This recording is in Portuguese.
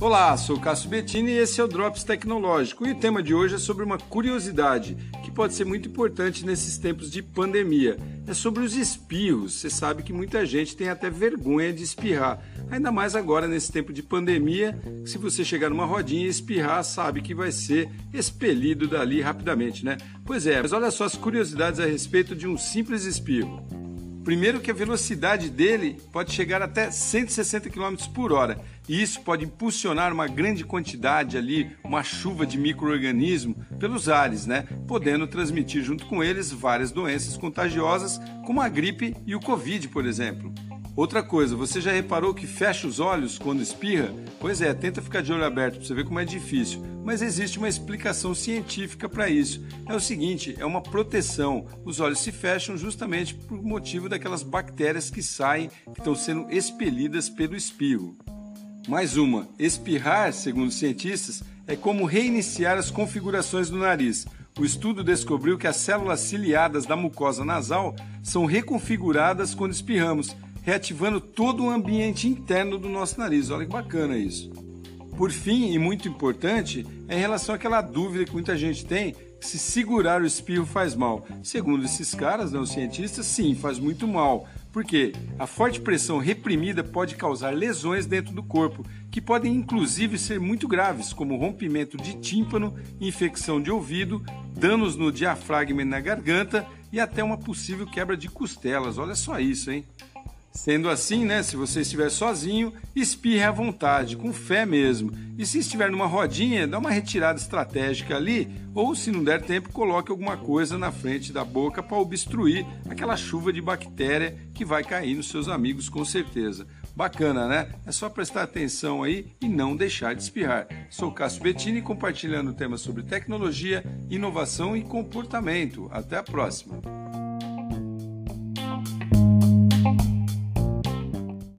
Olá, sou o Cássio Bettini e esse é o Drops Tecnológico. E o tema de hoje é sobre uma curiosidade que pode ser muito importante nesses tempos de pandemia. É sobre os espirros. Você sabe que muita gente tem até vergonha de espirrar. Ainda mais agora nesse tempo de pandemia, se você chegar numa rodinha e espirrar, sabe que vai ser expelido dali rapidamente, né? Pois é, mas olha só as curiosidades a respeito de um simples espirro. Primeiro que a velocidade dele pode chegar até 160 km por hora. E isso pode impulsionar uma grande quantidade ali, uma chuva de micro-organismos pelos ares, né? Podendo transmitir junto com eles várias doenças contagiosas, como a gripe e o Covid, por exemplo. Outra coisa, você já reparou que fecha os olhos quando espirra? Pois é, tenta ficar de olho aberto para você ver como é difícil. Mas existe uma explicação científica para isso. É o seguinte, é uma proteção. Os olhos se fecham justamente por motivo daquelas bactérias que saem, que estão sendo expelidas pelo espirro. Mais uma, espirrar, segundo cientistas, é como reiniciar as configurações do nariz. O estudo descobriu que as células ciliadas da mucosa nasal são reconfiguradas quando espirramos reativando todo o ambiente interno do nosso nariz. Olha que bacana isso. Por fim, e muito importante, é em relação àquela dúvida que muita gente tem se segurar o espirro faz mal. Segundo esses caras, não, né, cientistas, sim, faz muito mal. Porque a forte pressão reprimida pode causar lesões dentro do corpo, que podem inclusive ser muito graves, como rompimento de tímpano, infecção de ouvido, danos no diafragma e na garganta e até uma possível quebra de costelas. Olha só isso, hein? Sendo assim, né, se você estiver sozinho, espirre à vontade, com fé mesmo. E se estiver numa rodinha, dá uma retirada estratégica ali, ou se não der tempo, coloque alguma coisa na frente da boca para obstruir aquela chuva de bactéria que vai cair nos seus amigos com certeza. Bacana, né? É só prestar atenção aí e não deixar de espirrar. Sou Cássio Bettini compartilhando temas sobre tecnologia, inovação e comportamento. Até a próxima.